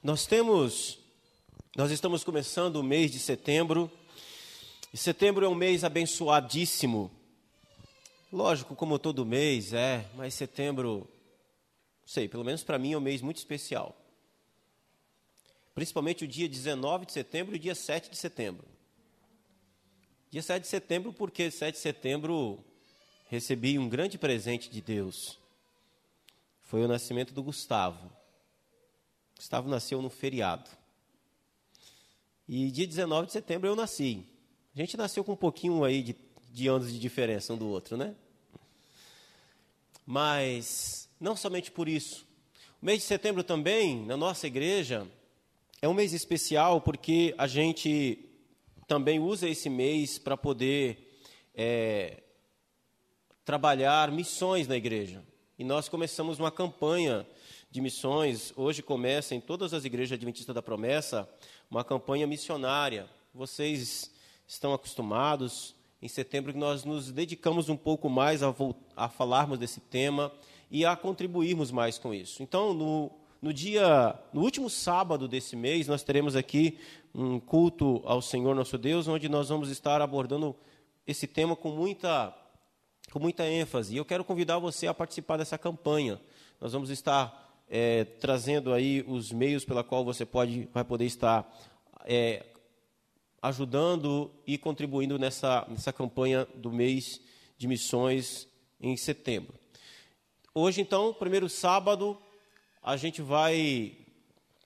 Nós temos, nós estamos começando o mês de setembro, e setembro é um mês abençoadíssimo. Lógico, como todo mês é, mas setembro, sei, pelo menos para mim é um mês muito especial. Principalmente o dia 19 de setembro e o dia 7 de setembro. Dia 7 de setembro, porque 7 de setembro recebi um grande presente de Deus. Foi o nascimento do Gustavo. Gustavo nasceu no feriado. E dia 19 de setembro eu nasci. A gente nasceu com um pouquinho aí de, de anos de diferença um do outro, né? Mas não somente por isso. O mês de setembro também, na nossa igreja, é um mês especial porque a gente também usa esse mês para poder é, trabalhar missões na igreja. E nós começamos uma campanha de missões. Hoje começa em todas as igrejas adventistas da promessa uma campanha missionária. Vocês estão acostumados. Em setembro nós nos dedicamos um pouco mais a, a falarmos desse tema e a contribuirmos mais com isso. Então, no, no dia, no último sábado desse mês, nós teremos aqui um culto ao Senhor nosso Deus, onde nós vamos estar abordando esse tema com muita, com muita ênfase. E eu quero convidar você a participar dessa campanha. Nós vamos estar é, trazendo aí os meios pela qual você pode, vai poder estar é, ajudando e contribuindo nessa, nessa campanha do mês de missões em setembro. Hoje, então, primeiro sábado, a gente vai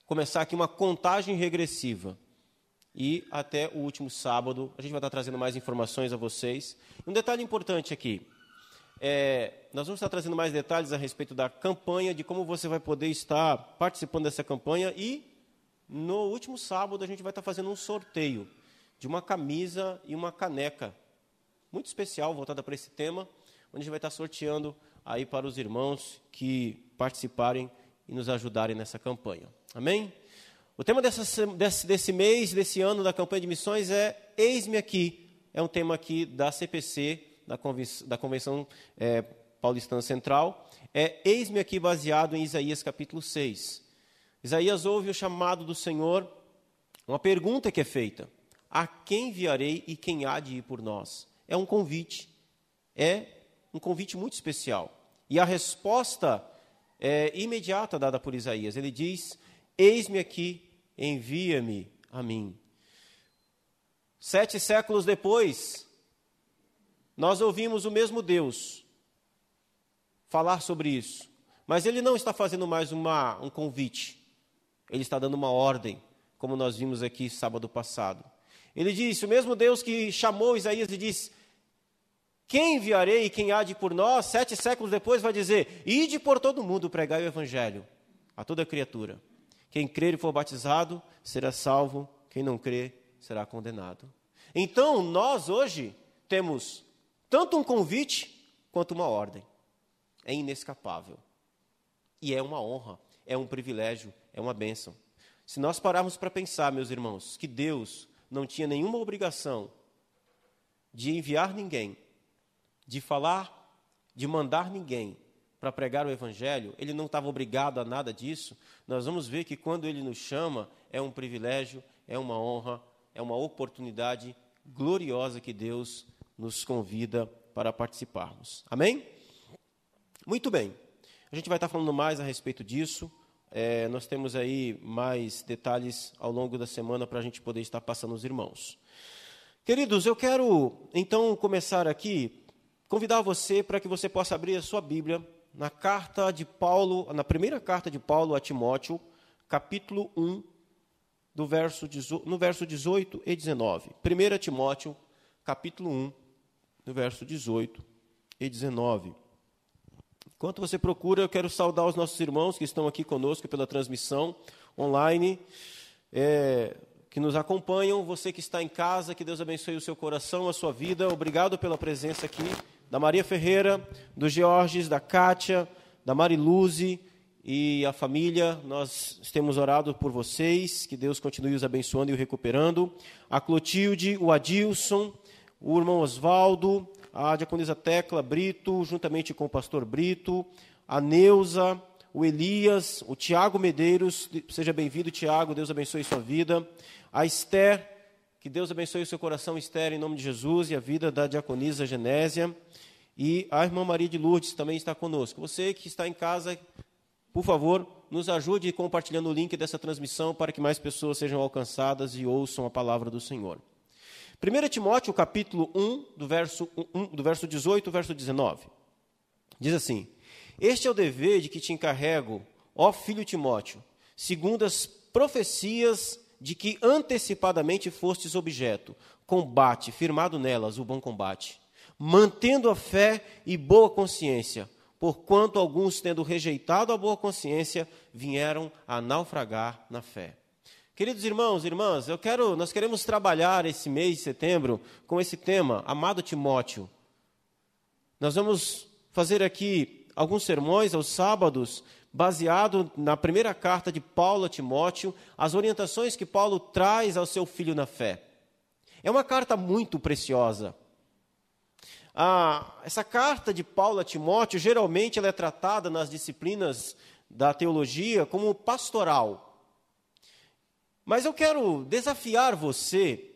começar aqui uma contagem regressiva. E até o último sábado, a gente vai estar trazendo mais informações a vocês. Um detalhe importante aqui: é, nós vamos estar trazendo mais detalhes a respeito da campanha, de como você vai poder estar participando dessa campanha. E no último sábado a gente vai estar fazendo um sorteio de uma camisa e uma caneca muito especial voltada para esse tema, onde a gente vai estar sorteando aí para os irmãos que participarem e nos ajudarem nessa campanha. Amém? O tema dessa, desse, desse mês, desse ano da campanha de missões é Eis-me aqui. É um tema aqui da CPC, da Convenção, da convenção é, Paulistana Central, é Eis-me aqui baseado em Isaías capítulo 6. Isaías ouve o chamado do Senhor, uma pergunta que é feita: A quem enviarei e quem há de ir por nós? É um convite, é um convite muito especial. E a resposta é imediata dada por Isaías. Ele diz: Eis-me aqui, envia-me a mim. Sete séculos depois, nós ouvimos o mesmo Deus falar sobre isso, mas ele não está fazendo mais uma, um convite, ele está dando uma ordem, como nós vimos aqui sábado passado. Ele disse: o mesmo Deus que chamou Isaías e disse: Quem enviarei e quem há de por nós? Sete séculos depois vai dizer: Ide por todo mundo pregar o evangelho a toda criatura. Quem crer e for batizado será salvo, quem não crer será condenado. Então, nós hoje temos tanto um convite quanto uma ordem. É inescapável. E é uma honra, é um privilégio, é uma bênção. Se nós pararmos para pensar, meus irmãos, que Deus não tinha nenhuma obrigação de enviar ninguém, de falar, de mandar ninguém para pregar o Evangelho, ele não estava obrigado a nada disso. Nós vamos ver que quando ele nos chama, é um privilégio, é uma honra, é uma oportunidade gloriosa que Deus nos convida para participarmos. Amém? Muito bem. A gente vai estar falando mais a respeito disso. É, nós temos aí mais detalhes ao longo da semana para a gente poder estar passando os irmãos. Queridos, eu quero então começar aqui, convidar você para que você possa abrir a sua Bíblia na carta de Paulo, na primeira carta de Paulo a Timóteo, capítulo 1, do verso, no verso 18 e 19. 1 Timóteo, capítulo 1, no verso 18 e 19. Enquanto você procura, eu quero saudar os nossos irmãos que estão aqui conosco pela transmissão online, é, que nos acompanham. Você que está em casa, que Deus abençoe o seu coração, a sua vida. Obrigado pela presença aqui da Maria Ferreira, do Georges, da Kátia, da Mariluze e a família. Nós temos orado por vocês, que Deus continue os abençoando e o recuperando. A Clotilde, o Adilson, o irmão Oswaldo, a diaconisa Tecla Brito, juntamente com o pastor Brito, a Neuza, o Elias, o Tiago Medeiros, seja bem-vindo, Tiago, Deus abençoe sua vida. A Esther, que Deus abençoe o seu coração, Esther, em nome de Jesus, e a vida da diaconisa Genésia. E a irmã Maria de Lourdes também está conosco. Você que está em casa, por favor, nos ajude compartilhando o link dessa transmissão para que mais pessoas sejam alcançadas e ouçam a palavra do Senhor. 1 Timóteo, capítulo 1, do verso, 1, do verso 18 ao verso 19. Diz assim: Este é o dever de que te encarrego, ó filho Timóteo, segundo as profecias de que antecipadamente fostes objeto, combate, firmado nelas o bom combate, mantendo a fé e boa consciência porquanto alguns, tendo rejeitado a boa consciência, vieram a naufragar na fé. Queridos irmãos e irmãs, eu quero, nós queremos trabalhar esse mês de setembro com esse tema, amado Timóteo. Nós vamos fazer aqui alguns sermões aos sábados, baseado na primeira carta de Paulo a Timóteo, as orientações que Paulo traz ao seu filho na fé. É uma carta muito preciosa. Ah, essa carta de Paulo a Timóteo, geralmente ela é tratada nas disciplinas da teologia como pastoral. Mas eu quero desafiar você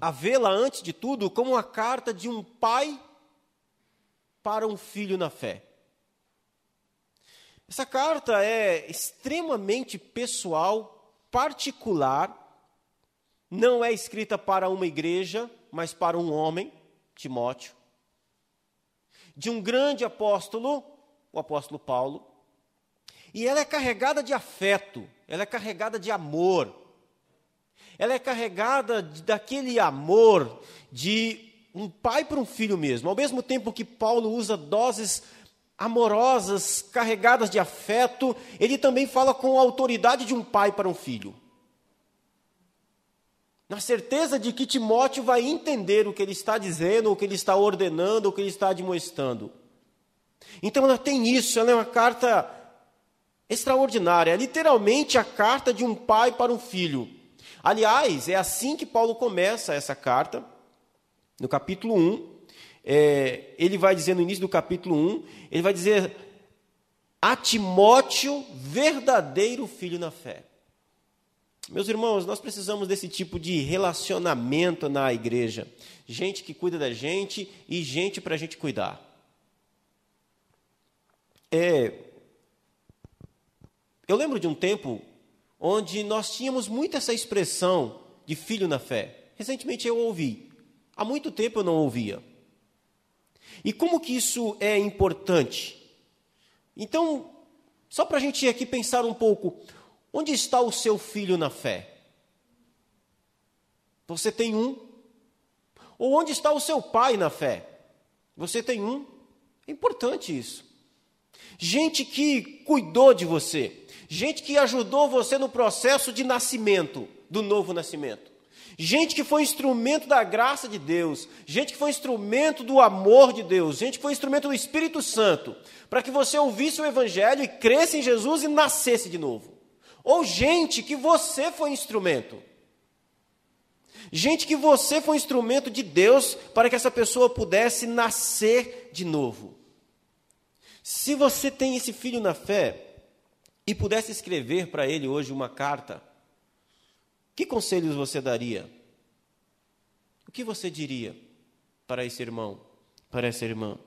a vê-la, antes de tudo, como uma carta de um pai para um filho na fé. Essa carta é extremamente pessoal, particular, não é escrita para uma igreja, mas para um homem, Timóteo de um grande apóstolo, o apóstolo Paulo, e ela é carregada de afeto, ela é carregada de amor, ela é carregada daquele amor de um pai para um filho mesmo. Ao mesmo tempo que Paulo usa doses amorosas, carregadas de afeto, ele também fala com a autoridade de um pai para um filho na certeza de que Timóteo vai entender o que ele está dizendo, o que ele está ordenando, o que ele está admoestando. Então ela tem isso, ela é uma carta extraordinária, é literalmente a carta de um pai para um filho. Aliás, é assim que Paulo começa essa carta, no capítulo 1. É, ele vai dizer no início do capítulo 1, ele vai dizer a Timóteo, verdadeiro filho na fé. Meus irmãos, nós precisamos desse tipo de relacionamento na igreja. Gente que cuida da gente e gente para a gente cuidar. É, eu lembro de um tempo onde nós tínhamos muito essa expressão de filho na fé. Recentemente eu ouvi. Há muito tempo eu não ouvia. E como que isso é importante? Então, só para a gente aqui pensar um pouco, Onde está o seu filho na fé? Você tem um? Ou onde está o seu pai na fé? Você tem um? É importante isso. Gente que cuidou de você, gente que ajudou você no processo de nascimento, do novo nascimento. Gente que foi instrumento da graça de Deus, gente que foi instrumento do amor de Deus, gente que foi instrumento do Espírito Santo, para que você ouvisse o Evangelho e cresça em Jesus e nascesse de novo. Ou gente que você foi instrumento. Gente que você foi instrumento de Deus para que essa pessoa pudesse nascer de novo. Se você tem esse filho na fé e pudesse escrever para ele hoje uma carta, que conselhos você daria? O que você diria para esse irmão, para essa irmã?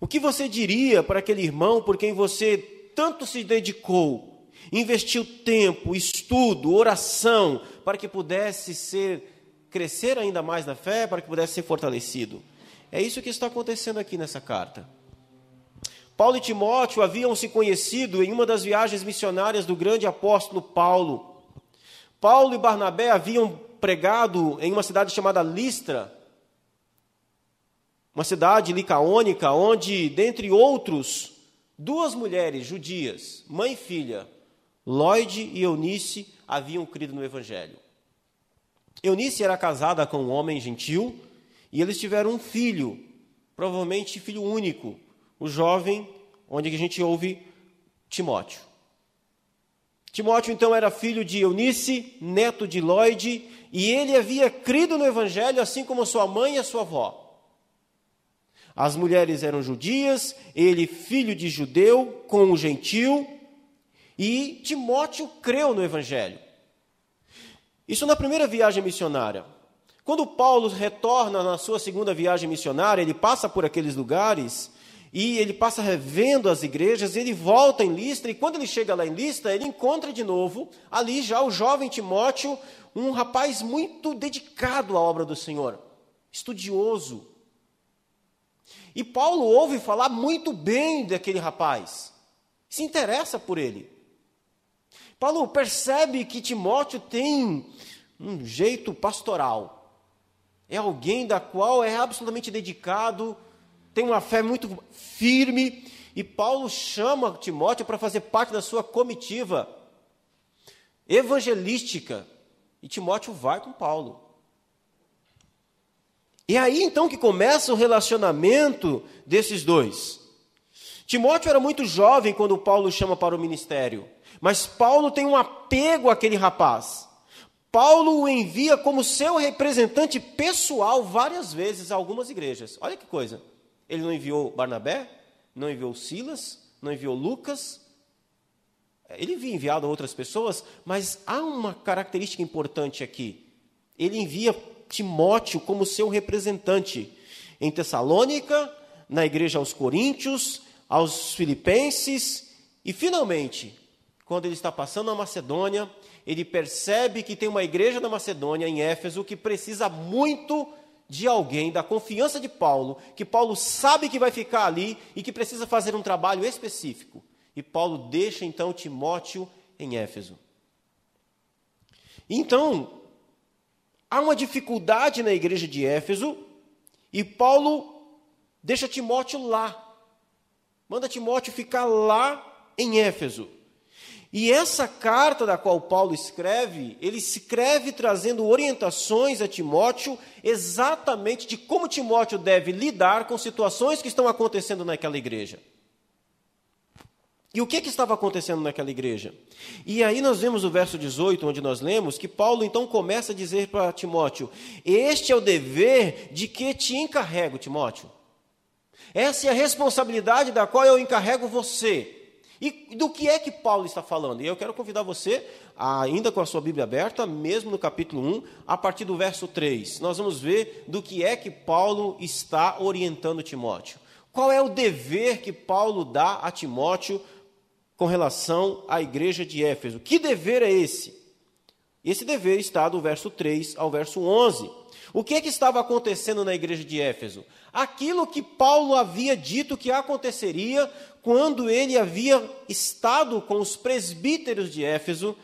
O que você diria para aquele irmão por quem você tanto se dedicou, investiu tempo, estudo, oração, para que pudesse ser crescer ainda mais na fé, para que pudesse ser fortalecido. É isso que está acontecendo aqui nessa carta. Paulo e Timóteo haviam se conhecido em uma das viagens missionárias do grande apóstolo Paulo. Paulo e Barnabé haviam pregado em uma cidade chamada Listra, uma cidade licaônica, onde, dentre outros, Duas mulheres judias, mãe e filha, Lloyd e Eunice, haviam crido no Evangelho. Eunice era casada com um homem gentil e eles tiveram um filho, provavelmente filho único, o jovem onde a gente ouve Timóteo. Timóteo então era filho de Eunice, neto de Lloyd, e ele havia crido no Evangelho assim como sua mãe e a sua avó. As mulheres eram judias, ele filho de judeu com o gentil, e Timóteo creu no evangelho. Isso na primeira viagem missionária. Quando Paulo retorna na sua segunda viagem missionária, ele passa por aqueles lugares e ele passa revendo as igrejas, ele volta em Listra, e quando ele chega lá em Listra, ele encontra de novo ali já o jovem Timóteo, um rapaz muito dedicado à obra do Senhor, estudioso. E Paulo ouve falar muito bem daquele rapaz, se interessa por ele. Paulo percebe que Timóteo tem um jeito pastoral, é alguém da qual é absolutamente dedicado tem uma fé muito firme, e Paulo chama Timóteo para fazer parte da sua comitiva evangelística, e Timóteo vai com Paulo. E é aí então que começa o relacionamento desses dois. Timóteo era muito jovem quando Paulo chama para o ministério, mas Paulo tem um apego àquele rapaz. Paulo o envia como seu representante pessoal várias vezes a algumas igrejas. Olha que coisa. Ele não enviou Barnabé, não enviou Silas, não enviou Lucas. Ele havia enviado outras pessoas, mas há uma característica importante aqui. Ele envia Timóteo como seu representante em Tessalônica, na igreja aos Coríntios, aos Filipenses e, finalmente, quando ele está passando a Macedônia, ele percebe que tem uma igreja na Macedônia, em Éfeso, que precisa muito de alguém, da confiança de Paulo, que Paulo sabe que vai ficar ali e que precisa fazer um trabalho específico. E Paulo deixa então Timóteo em Éfeso. Então, há uma dificuldade na igreja de Éfeso e Paulo deixa Timóteo lá. Manda Timóteo ficar lá em Éfeso. E essa carta da qual Paulo escreve, ele escreve trazendo orientações a Timóteo exatamente de como Timóteo deve lidar com situações que estão acontecendo naquela igreja. E o que, que estava acontecendo naquela igreja? E aí nós vemos o verso 18, onde nós lemos que Paulo então começa a dizer para Timóteo: Este é o dever de que te encarrego, Timóteo. Essa é a responsabilidade da qual eu encarrego você. E do que é que Paulo está falando? E eu quero convidar você, ainda com a sua Bíblia aberta, mesmo no capítulo 1, a partir do verso 3. Nós vamos ver do que é que Paulo está orientando Timóteo. Qual é o dever que Paulo dá a Timóteo com relação à igreja de Éfeso? Que dever é esse? Esse dever está do verso 3 ao verso 11. O que, é que estava acontecendo na igreja de Éfeso? Aquilo que Paulo havia dito que aconteceria quando ele havia estado com os presbíteros de Éfeso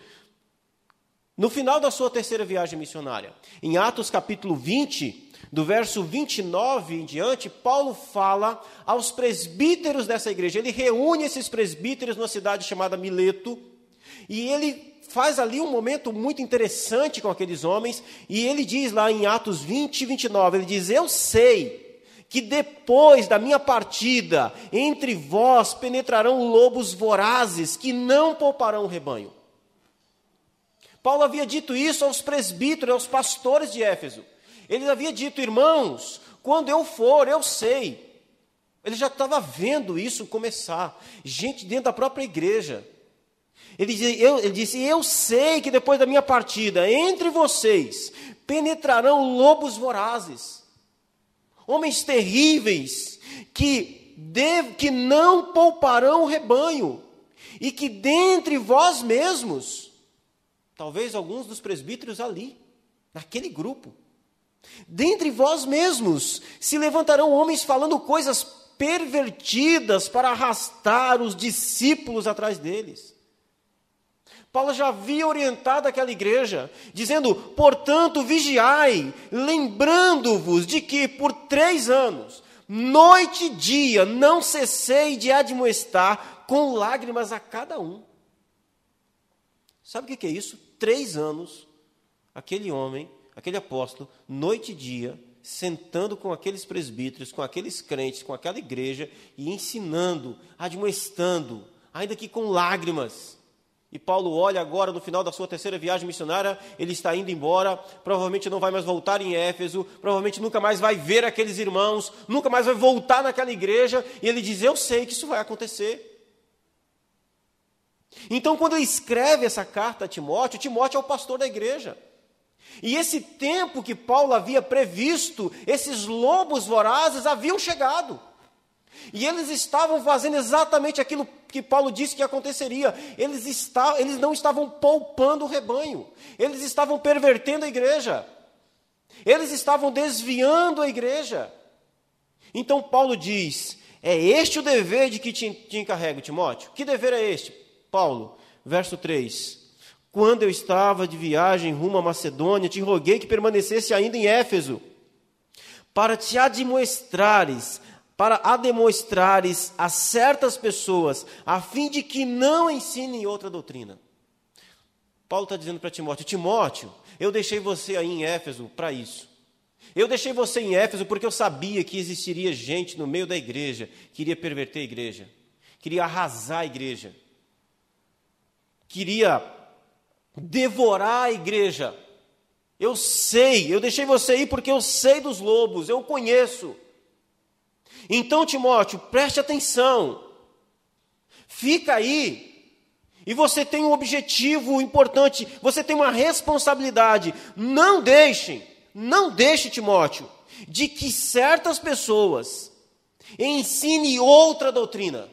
no final da sua terceira viagem missionária. Em Atos capítulo 20, do verso 29 em diante, Paulo fala aos presbíteros dessa igreja. Ele reúne esses presbíteros numa cidade chamada Mileto e ele faz ali um momento muito interessante com aqueles homens, e ele diz lá em Atos 20 e 29, ele diz: Eu sei que depois da minha partida, entre vós penetrarão lobos vorazes que não pouparão o rebanho. Paulo havia dito isso aos presbíteros, aos pastores de Éfeso. Ele havia dito, irmãos, quando eu for, eu sei. Ele já estava vendo isso começar. Gente dentro da própria igreja ele, disse, eu, ele disse: Eu sei que depois da minha partida, entre vocês penetrarão lobos vorazes, homens terríveis, que, dev, que não pouparão o rebanho, e que dentre vós mesmos, talvez alguns dos presbíteros ali, naquele grupo, dentre vós mesmos se levantarão homens falando coisas pervertidas para arrastar os discípulos atrás deles. Paulo já havia orientado aquela igreja, dizendo: portanto, vigiai, lembrando-vos de que por três anos, noite e dia, não cessei de admoestar com lágrimas a cada um. Sabe o que é isso? Três anos, aquele homem, aquele apóstolo, noite e dia, sentando com aqueles presbíteros, com aqueles crentes, com aquela igreja e ensinando, admoestando, ainda que com lágrimas E Paulo olha agora no final da sua terceira viagem missionária, ele está indo embora, provavelmente não vai mais voltar em Éfeso, provavelmente nunca mais vai ver aqueles irmãos, nunca mais vai voltar naquela igreja, e ele diz: Eu sei que isso vai acontecer. Então, quando ele escreve essa carta a Timóteo, Timóteo é o pastor da igreja. E esse tempo que Paulo havia previsto, esses lobos vorazes haviam chegado. E eles estavam fazendo exatamente aquilo que Paulo disse que aconteceria. Eles, está, eles não estavam poupando o rebanho, eles estavam pervertendo a igreja, eles estavam desviando a igreja. Então Paulo diz: É este o dever de que te, te encarrego, Timóteo. Que dever é este? Paulo, verso 3. Quando eu estava de viagem rumo à Macedônia, te roguei que permanecesse ainda em Éfeso, para te admoestrares para a demonstrares a certas pessoas, a fim de que não ensinem outra doutrina. Paulo está dizendo para Timóteo: Timóteo, eu deixei você aí em Éfeso para isso. Eu deixei você em Éfeso porque eu sabia que existiria gente no meio da igreja que iria perverter a igreja, queria arrasar a igreja, queria devorar a igreja. Eu sei, eu deixei você aí porque eu sei dos lobos, eu conheço. Então, Timóteo, preste atenção. Fica aí. E você tem um objetivo importante, você tem uma responsabilidade. Não deixem, não deixe, Timóteo, de que certas pessoas ensinem outra doutrina.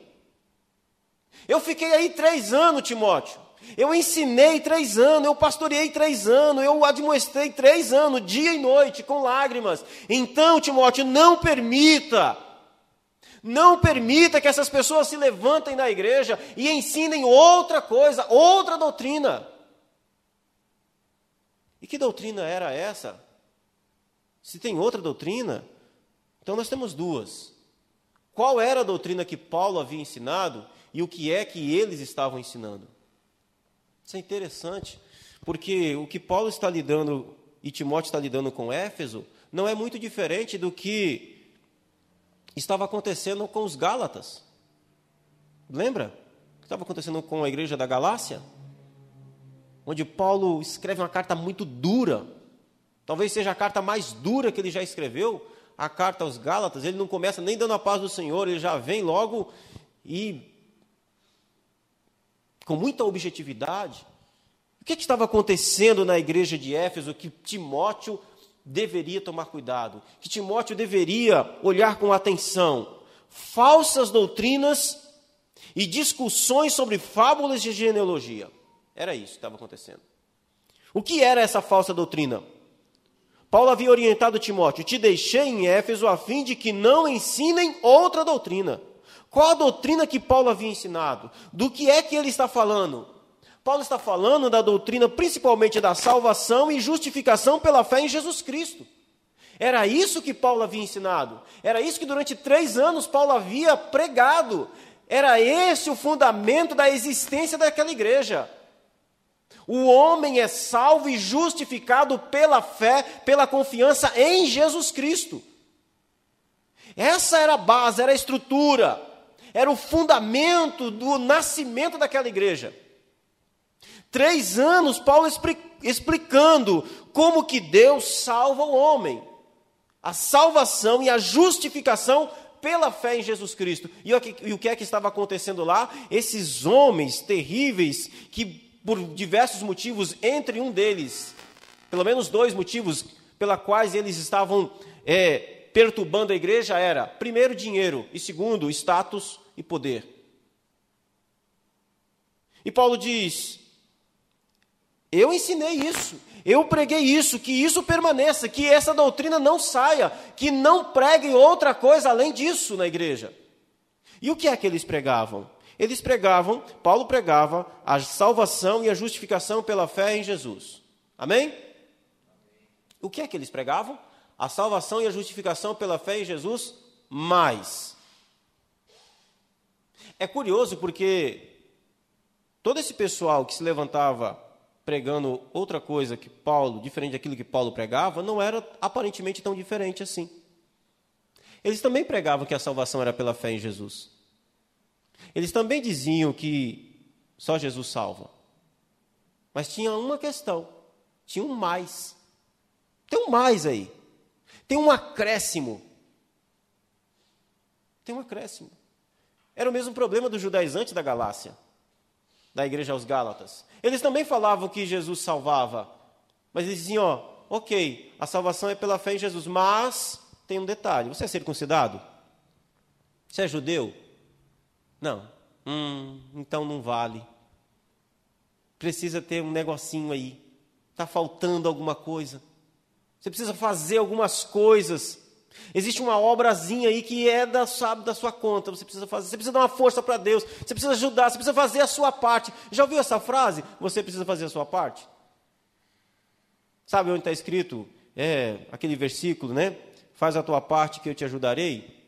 Eu fiquei aí três anos, Timóteo. Eu ensinei três anos, eu pastoreei três anos, eu admoestrei três anos, dia e noite, com lágrimas. Então, Timóteo, não permita não permita que essas pessoas se levantem na igreja e ensinem outra coisa, outra doutrina. E que doutrina era essa? Se tem outra doutrina, então nós temos duas. Qual era a doutrina que Paulo havia ensinado e o que é que eles estavam ensinando? Isso é interessante, porque o que Paulo está lidando e Timóteo está lidando com Éfeso não é muito diferente do que estava acontecendo com os Gálatas. Lembra? O que estava acontecendo com a igreja da Galácia? Onde Paulo escreve uma carta muito dura. Talvez seja a carta mais dura que ele já escreveu, a carta aos Gálatas. Ele não começa nem dando a paz do Senhor, ele já vem logo e com muita objetividade. O que, que estava acontecendo na igreja de Éfeso que Timóteo deveria tomar cuidado, que Timóteo deveria olhar com atenção. Falsas doutrinas e discussões sobre fábulas de genealogia. Era isso que estava acontecendo. O que era essa falsa doutrina? Paulo havia orientado Timóteo: Te deixei em Éfeso a fim de que não ensinem outra doutrina. Qual a doutrina que Paulo havia ensinado? Do que é que ele está falando? Paulo está falando da doutrina principalmente da salvação e justificação pela fé em Jesus Cristo. Era isso que Paulo havia ensinado. Era isso que durante três anos Paulo havia pregado. Era esse o fundamento da existência daquela igreja. O homem é salvo e justificado pela fé, pela confiança em Jesus Cristo. Essa era a base, era a estrutura, era o fundamento do nascimento daquela igreja. Três anos, Paulo explicando como que Deus salva o homem. A salvação e a justificação pela fé em Jesus Cristo. E o que é que estava acontecendo lá? Esses homens terríveis que, por diversos motivos, entre um deles, pelo menos dois motivos pela quais eles estavam é, perturbando a igreja era, primeiro, dinheiro e segundo, status e poder. E Paulo diz: eu ensinei isso, eu preguei isso, que isso permaneça, que essa doutrina não saia, que não preguem outra coisa além disso na igreja. E o que é que eles pregavam? Eles pregavam, Paulo pregava a salvação e a justificação pela fé em Jesus. Amém? O que é que eles pregavam? A salvação e a justificação pela fé em Jesus, mais. É curioso porque todo esse pessoal que se levantava pregando outra coisa que Paulo, diferente daquilo que Paulo pregava, não era aparentemente tão diferente assim. Eles também pregavam que a salvação era pela fé em Jesus. Eles também diziam que só Jesus salva. Mas tinha uma questão: tinha um mais. Tem um mais aí. Tem um acréscimo. Tem um acréscimo. Era o mesmo problema dos judaizantes da Galácia, da igreja aos Gálatas. Eles também falavam que Jesus salvava, mas eles diziam: ó, ok, a salvação é pela fé em Jesus, mas tem um detalhe: você é circuncidado? Você é judeu? Não. Hum, então não vale. Precisa ter um negocinho aí. Está faltando alguma coisa. Você precisa fazer algumas coisas. Existe uma obrazinha aí que é da, sabe, da sua conta. Você precisa fazer. Você precisa dar uma força para Deus. Você precisa ajudar. Você precisa fazer a sua parte. Já ouviu essa frase? Você precisa fazer a sua parte. Sabe onde está escrito? É aquele versículo, né? Faz a tua parte que eu te ajudarei.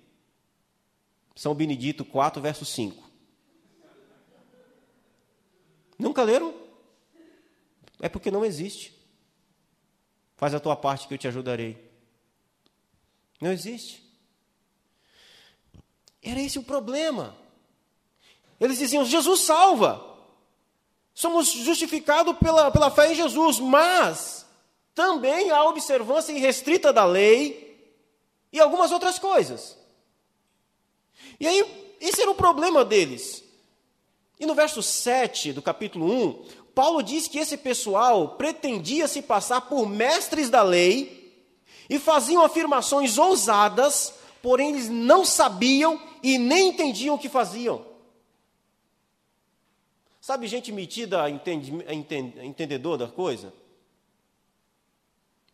São Benedito 4, verso 5. Nunca leram? É porque não existe. Faz a tua parte que eu te ajudarei. Não existe. Era esse o problema. Eles diziam: Jesus salva. Somos justificados pela, pela fé em Jesus, mas também há observância irrestrita da lei e algumas outras coisas. E aí, esse era o problema deles. E no verso 7 do capítulo 1, Paulo diz que esse pessoal pretendia se passar por mestres da lei e faziam afirmações ousadas, porém eles não sabiam e nem entendiam o que faziam. Sabe, gente metida entendedor da coisa?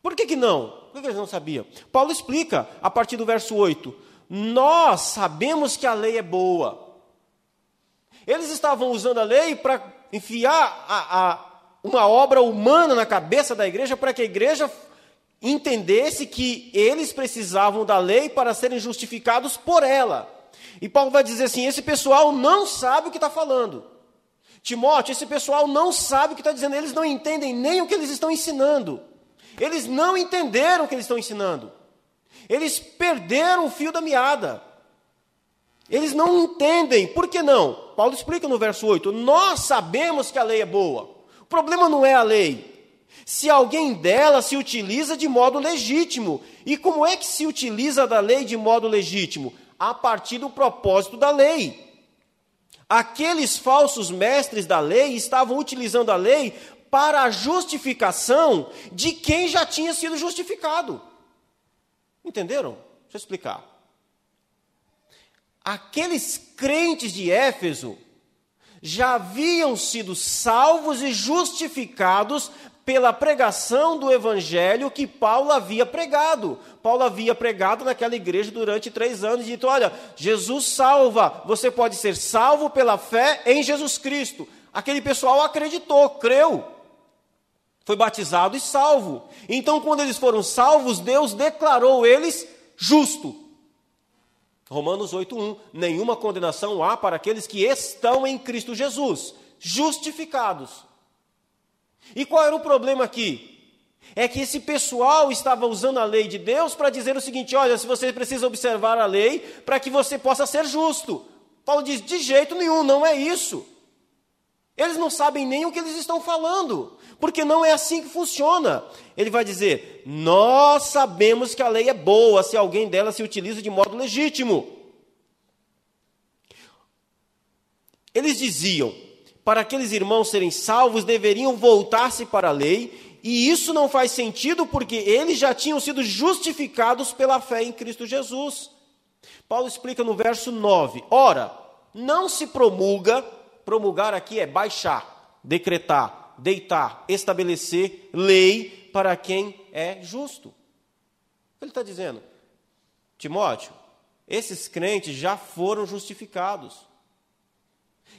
Por que, que não? Por que eles não sabiam? Paulo explica a partir do verso 8: Nós sabemos que a lei é boa eles estavam usando a lei para enfiar a, a, uma obra humana na cabeça da igreja, para que a igreja entendesse que eles precisavam da lei para serem justificados por ela. E Paulo vai dizer assim: esse pessoal não sabe o que está falando. Timóteo, esse pessoal não sabe o que está dizendo, eles não entendem nem o que eles estão ensinando. Eles não entenderam o que eles estão ensinando. Eles perderam o fio da meada. Eles não entendem. Por que não? Paulo explica no verso 8: Nós sabemos que a lei é boa. O problema não é a lei. Se alguém dela se utiliza de modo legítimo. E como é que se utiliza da lei de modo legítimo? A partir do propósito da lei. Aqueles falsos mestres da lei estavam utilizando a lei para a justificação de quem já tinha sido justificado. Entenderam? Deixa eu explicar aqueles crentes de Éfeso já haviam sido salvos e justificados pela pregação do evangelho que Paulo havia pregado. Paulo havia pregado naquela igreja durante três anos e dito: Olha, Jesus salva, você pode ser salvo pela fé em Jesus Cristo. Aquele pessoal acreditou, creu, foi batizado e salvo. Então, quando eles foram salvos, Deus declarou eles justo. Romanos 8:1, nenhuma condenação há para aqueles que estão em Cristo Jesus, justificados. E qual era o problema aqui? É que esse pessoal estava usando a lei de Deus para dizer o seguinte: olha, se você precisa observar a lei para que você possa ser justo. Paulo diz: de jeito nenhum, não é isso. Eles não sabem nem o que eles estão falando, porque não é assim que funciona. Ele vai dizer: Nós sabemos que a lei é boa se alguém dela se utiliza de modo legítimo. Eles diziam: para aqueles irmãos serem salvos, deveriam voltar-se para a lei, e isso não faz sentido porque eles já tinham sido justificados pela fé em Cristo Jesus. Paulo explica no verso 9: Ora, não se promulga promulgar aqui é baixar, decretar, deitar, estabelecer lei para quem é justo. Ele está dizendo, Timóteo, esses crentes já foram justificados.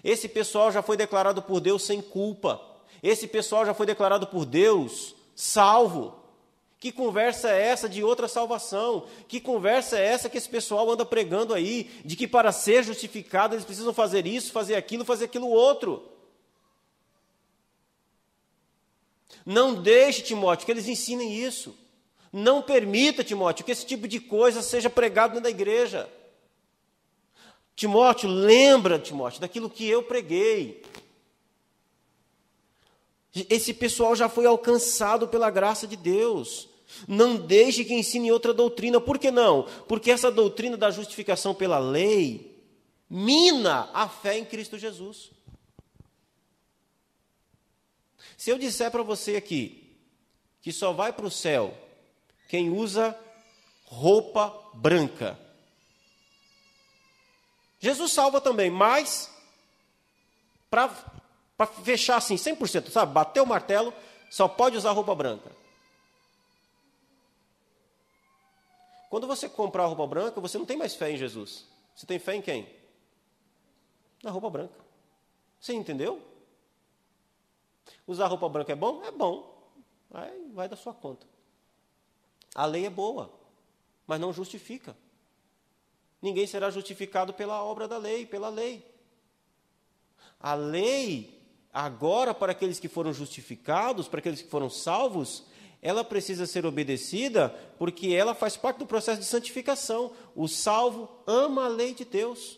Esse pessoal já foi declarado por Deus sem culpa. Esse pessoal já foi declarado por Deus salvo. Que conversa é essa de outra salvação? Que conversa é essa que esse pessoal anda pregando aí? De que para ser justificado eles precisam fazer isso, fazer aquilo, fazer aquilo outro. Não deixe, Timóteo, que eles ensinem isso. Não permita, Timóteo, que esse tipo de coisa seja pregado dentro da igreja. Timóteo, lembra, Timóteo, daquilo que eu preguei. Esse pessoal já foi alcançado pela graça de Deus. Não deixe que ensine outra doutrina. Por que não? Porque essa doutrina da justificação pela lei mina a fé em Cristo Jesus. Se eu disser para você aqui que só vai para o céu quem usa roupa branca, Jesus salva também, mas para fechar assim 100%, sabe? Bater o martelo, só pode usar roupa branca. Quando você comprar roupa branca, você não tem mais fé em Jesus. Você tem fé em quem? Na roupa branca. Você entendeu? Usar roupa branca é bom? É bom. Aí vai da sua conta. A lei é boa, mas não justifica. Ninguém será justificado pela obra da lei, pela lei. A lei, agora, para aqueles que foram justificados, para aqueles que foram salvos, ela precisa ser obedecida porque ela faz parte do processo de santificação. O salvo ama a lei de Deus.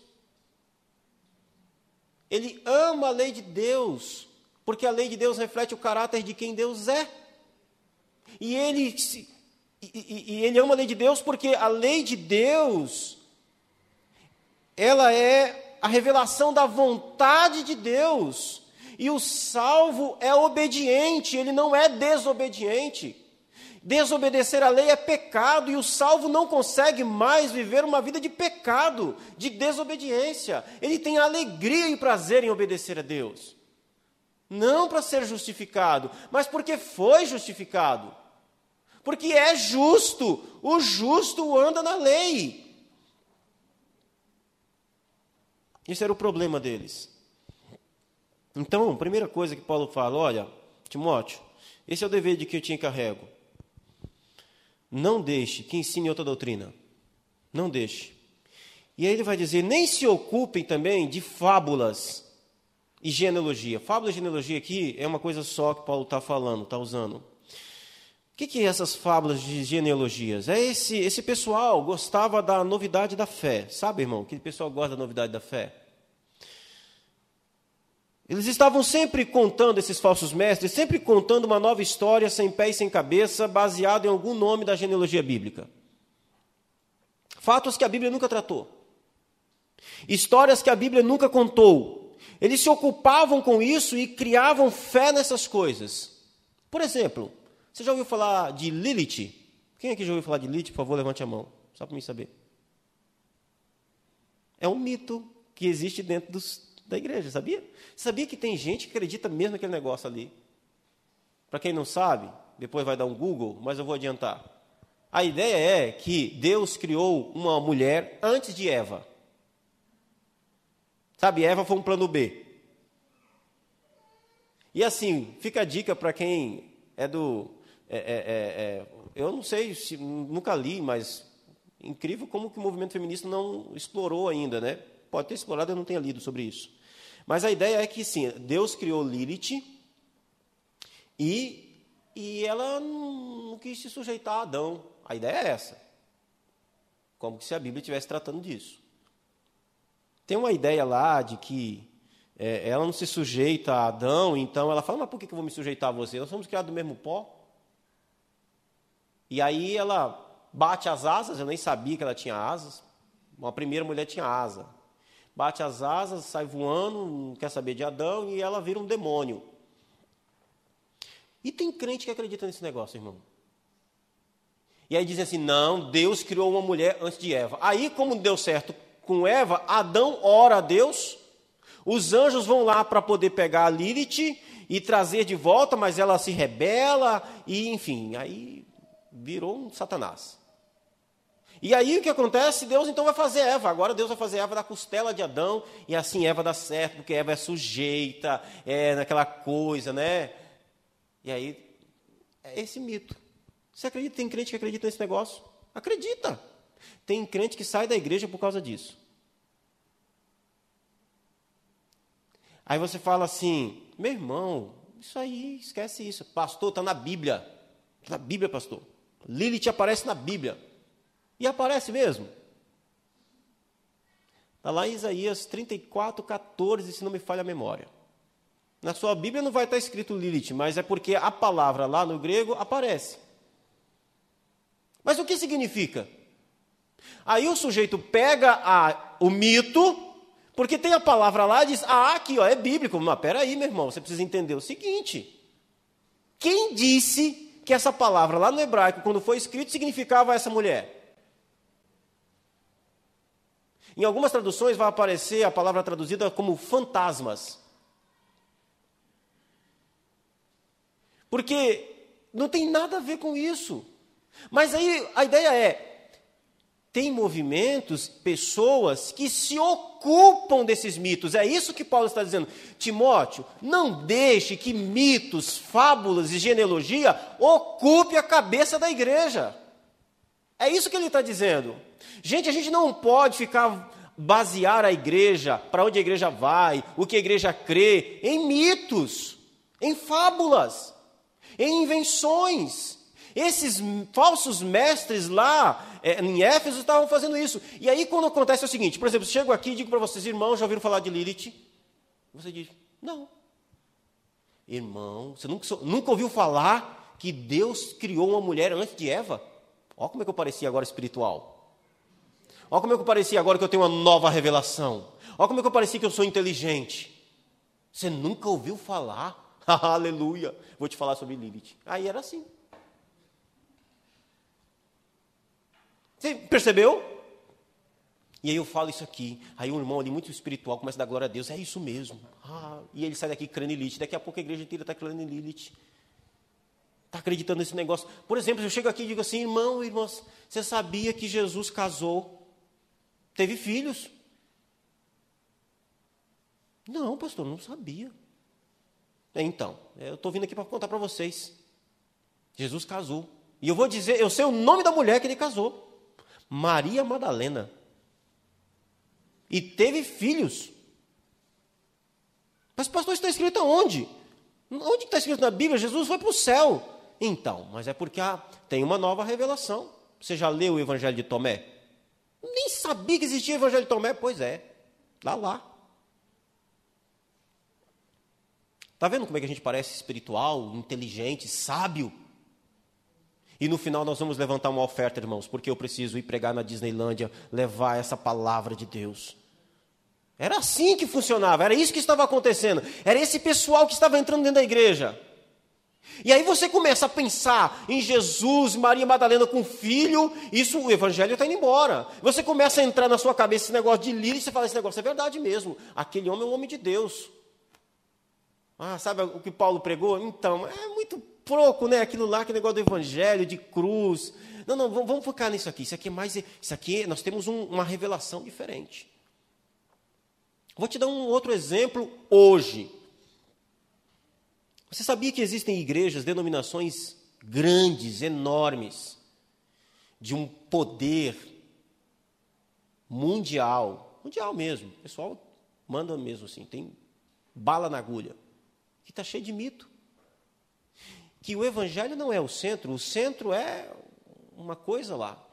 Ele ama a lei de Deus, porque a lei de Deus reflete o caráter de quem Deus é. E ele, e, e ele ama a lei de Deus porque a lei de Deus, ela é a revelação da vontade de Deus. E o salvo é obediente, ele não é desobediente. Desobedecer a lei é pecado e o salvo não consegue mais viver uma vida de pecado, de desobediência. Ele tem alegria e prazer em obedecer a Deus. Não para ser justificado, mas porque foi justificado. Porque é justo, o justo anda na lei. Esse era o problema deles. Então, a primeira coisa que Paulo fala, olha, Timóteo, esse é o dever de que eu te encarrego. Não deixe que ensine outra doutrina. Não deixe. E aí ele vai dizer, nem se ocupem também de fábulas e genealogia. Fábula e genealogia aqui é uma coisa só que Paulo está falando, está usando. O que, que é essas fábulas de genealogias? É esse, esse pessoal gostava da novidade da fé. Sabe, irmão, que pessoal gosta da novidade da fé? Eles estavam sempre contando, esses falsos mestres, sempre contando uma nova história sem pé e sem cabeça, baseada em algum nome da genealogia bíblica. Fatos que a Bíblia nunca tratou. Histórias que a Bíblia nunca contou. Eles se ocupavam com isso e criavam fé nessas coisas. Por exemplo, você já ouviu falar de Lilith? Quem aqui já ouviu falar de Lilith? Por favor, levante a mão, só para mim saber. É um mito que existe dentro dos, da igreja, sabia? Sabia que tem gente que acredita mesmo naquele negócio ali? Para quem não sabe, depois vai dar um Google, mas eu vou adiantar. A ideia é que Deus criou uma mulher antes de Eva. Sabe, Eva foi um plano B. E assim, fica a dica para quem é do. É, é, é, é, eu não sei, se, nunca li, mas incrível como que o movimento feminista não explorou ainda, né? Pode ter explorado, eu não tenho lido sobre isso. Mas a ideia é que sim, Deus criou Lilith e, e ela não quis se sujeitar a Adão. A ideia é essa. Como se a Bíblia estivesse tratando disso. Tem uma ideia lá de que é, ela não se sujeita a Adão, então ela fala, mas por que eu vou me sujeitar a você? Nós somos criados do mesmo pó. E aí ela bate as asas, eu nem sabia que ela tinha asas. Uma primeira mulher tinha asa bate as asas, sai voando, não quer saber de Adão e ela vira um demônio. E tem crente que acredita nesse negócio, irmão. E aí dizem assim: não, Deus criou uma mulher antes de Eva. Aí, como deu certo com Eva, Adão ora a Deus, os anjos vão lá para poder pegar a Lilith e trazer de volta, mas ela se rebela, e enfim, aí virou um Satanás. E aí o que acontece? Deus então vai fazer Eva. Agora Deus vai fazer Eva da costela de Adão. E assim Eva dá certo, porque Eva é sujeita, é naquela coisa, né? E aí, é esse mito. Você acredita? Tem crente que acredita nesse negócio? Acredita. Tem crente que sai da igreja por causa disso. Aí você fala assim, meu irmão, isso aí, esquece isso. Pastor, está na Bíblia. Está na Bíblia, pastor. Lilith aparece na Bíblia. E aparece mesmo. Está lá em Isaías 34, 14, se não me falha a memória. Na sua Bíblia não vai estar escrito Lilith, mas é porque a palavra lá no grego aparece. Mas o que significa? Aí o sujeito pega a, o mito, porque tem a palavra lá e diz: Ah, aqui ó, é bíblico. Mas peraí, meu irmão, você precisa entender o seguinte: quem disse que essa palavra lá no hebraico, quando foi escrito, significava essa mulher? Em algumas traduções vai aparecer a palavra traduzida como fantasmas. Porque não tem nada a ver com isso. Mas aí a ideia é: tem movimentos, pessoas que se ocupam desses mitos. É isso que Paulo está dizendo. Timóteo, não deixe que mitos, fábulas e genealogia ocupe a cabeça da igreja. É isso que ele está dizendo. Gente, a gente não pode ficar basear a igreja, para onde a igreja vai, o que a igreja crê, em mitos, em fábulas em invenções. Esses falsos mestres lá é, em Éfeso estavam fazendo isso. E aí, quando acontece é o seguinte: por exemplo, chego aqui e digo para vocês, irmãos, já ouviram falar de Lilith? Você diz, não. Irmão, você nunca, nunca ouviu falar que Deus criou uma mulher antes de Eva? Olha como é que eu parecia agora espiritual. Olha como é que eu parecia agora que eu tenho uma nova revelação. Olha como é que eu parecia que eu sou inteligente. Você nunca ouviu falar? Aleluia. Vou te falar sobre Lilith. Aí era assim. Você percebeu? E aí eu falo isso aqui. Aí um irmão ali muito espiritual começa a dar glória a Deus. É isso mesmo. Ah, e ele sai daqui Lilith. Daqui a pouco a igreja inteira está Lilith. Está acreditando nesse negócio. Por exemplo, eu chego aqui e digo assim, irmão, irmãos, você sabia que Jesus casou, teve filhos? Não, pastor, não sabia. Então, eu estou vindo aqui para contar para vocês. Jesus casou. E eu vou dizer, eu sei o nome da mulher que ele casou. Maria Madalena. E teve filhos. Mas, pastor, está escrito aonde? Onde está escrito na Bíblia? Jesus foi para o céu. Então, mas é porque ah, tem uma nova revelação. Você já leu o Evangelho de Tomé? Nem sabia que existia o Evangelho de Tomé? Pois é. Lá, lá. Está vendo como é que a gente parece espiritual, inteligente, sábio? E no final nós vamos levantar uma oferta, irmãos, porque eu preciso ir pregar na Disneylândia, levar essa palavra de Deus. Era assim que funcionava, era isso que estava acontecendo. Era esse pessoal que estava entrando dentro da igreja. E aí você começa a pensar em Jesus, Maria Madalena com filho, isso o evangelho está indo embora. Você começa a entrar na sua cabeça esse negócio de e você fala: esse negócio é verdade mesmo. Aquele homem é um homem de Deus. Ah, sabe o que Paulo pregou? Então, é muito pouco, né? Aquilo lá, aquele negócio do evangelho, de cruz. Não, não, vamos focar nisso aqui. Isso aqui é mais. Isso aqui, nós temos um, uma revelação diferente. Vou te dar um outro exemplo hoje. Você sabia que existem igrejas, denominações grandes, enormes, de um poder mundial, mundial mesmo. O pessoal manda mesmo assim, tem bala na agulha que está cheio de mito. Que o evangelho não é o centro, o centro é uma coisa lá.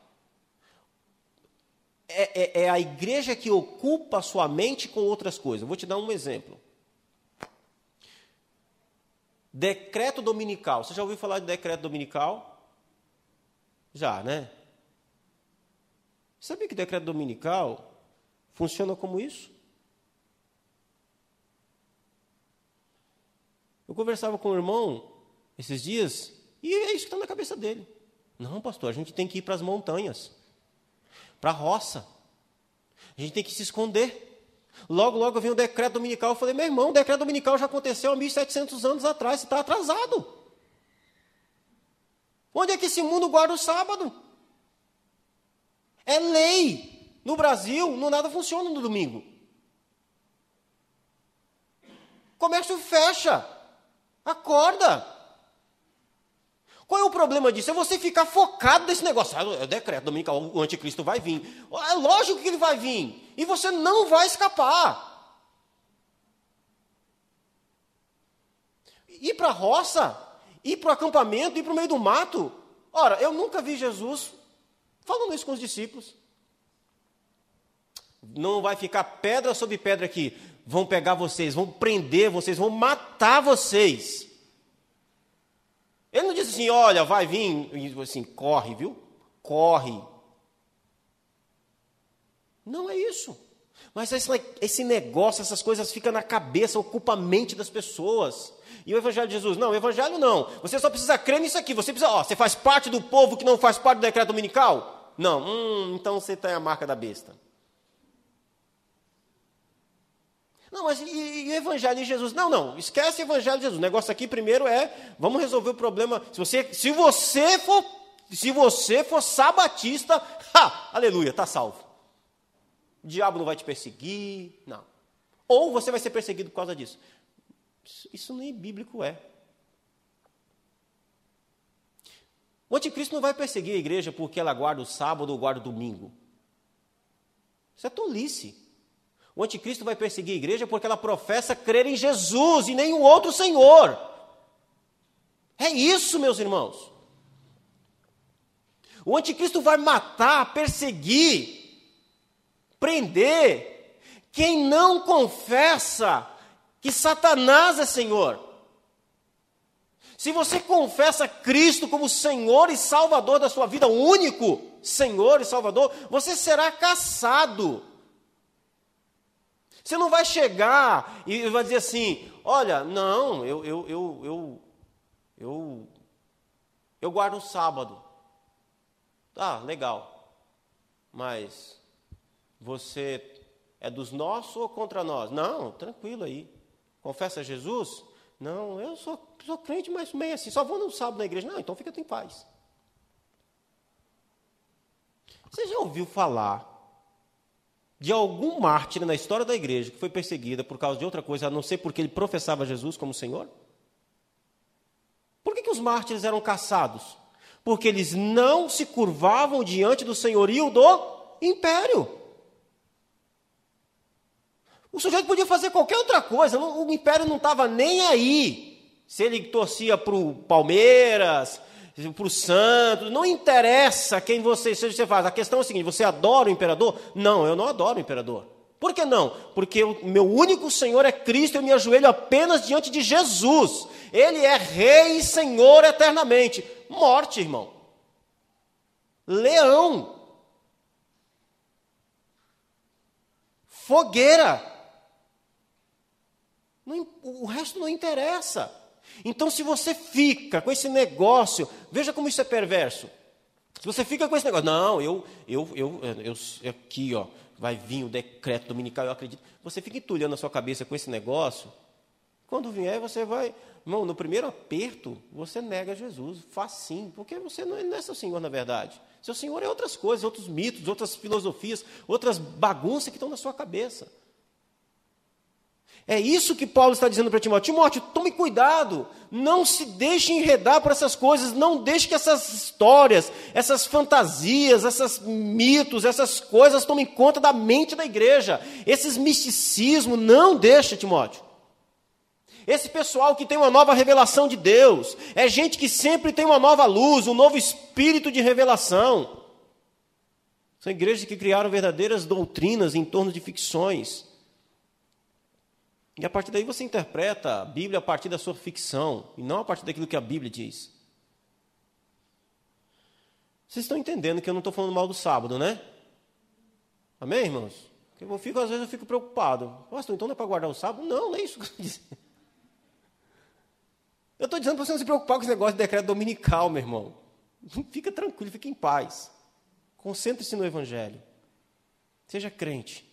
É, é, é a igreja que ocupa a sua mente com outras coisas. Vou te dar um exemplo. Decreto dominical. Você já ouviu falar de decreto dominical? Já, né? Sabia que decreto dominical funciona como isso? Eu conversava com o irmão esses dias e é isso que está na cabeça dele. Não, pastor, a gente tem que ir para as montanhas, para a roça. A gente tem que se esconder. Logo, logo vem o decreto dominical. Eu falei, meu irmão, o decreto dominical já aconteceu há 1.700 anos atrás, você está atrasado. Onde é que esse mundo guarda o sábado? É lei. No Brasil, não nada funciona no domingo. comércio fecha. Acorda! Qual é o problema disso? É você ficar focado nesse negócio. Ah, é o decreto dominical, o anticristo vai vir. É lógico que ele vai vir. E você não vai escapar. Ir para a roça, ir para o acampamento, ir para o meio do mato. Ora, eu nunca vi Jesus falando isso com os discípulos. Não vai ficar pedra sobre pedra aqui. vão pegar vocês, vão prender vocês, vão matar vocês. Ele não disse assim, olha, vai vir, assim, corre, viu? Corre. Não é isso. Mas esse negócio, essas coisas ficam na cabeça, ocupa a mente das pessoas. E o Evangelho de Jesus? Não, o Evangelho não. Você só precisa crer nisso aqui. Você precisa, ó, você faz parte do povo que não faz parte do decreto dominical? Não, hum, então você tem a marca da besta. Não, mas e, e, o Evangelho de Jesus? Não, não, esquece o Evangelho de Jesus. O negócio aqui primeiro é, vamos resolver o problema. Se você, se você for, se você for sabatista, ha, aleluia, está salvo. O diabo não vai te perseguir, não. Ou você vai ser perseguido por causa disso. Isso, isso nem bíblico é. O anticristo não vai perseguir a igreja porque ela guarda o sábado ou guarda o domingo. Isso é tolice. O anticristo vai perseguir a igreja porque ela professa crer em Jesus e nenhum outro Senhor. É isso, meus irmãos. O anticristo vai matar, perseguir, prender quem não confessa que Satanás é Senhor. Se você confessa Cristo como Senhor e Salvador da sua vida, único Senhor e Salvador, você será caçado. Você não vai chegar e vai dizer assim: olha, não, eu, eu, eu, eu, eu, eu guardo o sábado. Ah, legal. Mas você é dos nossos ou contra nós? Não, tranquilo aí. Confessa Jesus? Não, eu sou, sou crente, mas meio assim, só vou no sábado na igreja. Não, então fica em paz. Você já ouviu falar de algum mártir na história da igreja que foi perseguida por causa de outra coisa, a não ser porque ele professava Jesus como Senhor? Por que, que os mártires eram caçados? Porque eles não se curvavam diante do senhorio do império. O sujeito podia fazer qualquer outra coisa, o império não estava nem aí. Se ele torcia para o Palmeiras, para o santo, não interessa quem você seja, você faz. A questão é a seguinte: você adora o imperador? Não, eu não adoro o imperador. Por que não? Porque o meu único Senhor é Cristo, eu me ajoelho apenas diante de Jesus. Ele é Rei e Senhor eternamente. Morte, irmão. Leão. Fogueira. O resto não interessa. Então, se você fica com esse negócio, veja como isso é perverso. Se você fica com esse negócio, não, eu, eu, eu, eu, aqui, ó, vai vir o decreto dominical, eu acredito. Você fica entulhando a sua cabeça com esse negócio. Quando vier, você vai, irmão, no primeiro aperto, você nega Jesus, facinho, porque você não é, é seu Senhor, na verdade. Seu Senhor é outras coisas, outros mitos, outras filosofias, outras bagunças que estão na sua cabeça. É isso que Paulo está dizendo para Timóteo. Timóteo, tome cuidado, não se deixe enredar por essas coisas, não deixe que essas histórias, essas fantasias, esses mitos, essas coisas tomem conta da mente da igreja. Esses misticismos, não deixe, Timóteo. Esse pessoal que tem uma nova revelação de Deus, é gente que sempre tem uma nova luz, um novo espírito de revelação. São igrejas que criaram verdadeiras doutrinas em torno de ficções. E a partir daí você interpreta a Bíblia a partir da sua ficção, e não a partir daquilo que a Bíblia diz. Vocês estão entendendo que eu não estou falando mal do sábado, né? Amém, irmãos? Eu fico, às vezes eu fico preocupado. Pastor, então não é para guardar o sábado? Não, não é isso que eu estou dizendo. Eu estou dizendo para você não se preocupar com esse negócio de decreto dominical, meu irmão. Fica tranquilo, fica em paz. Concentre-se no Evangelho. Seja crente.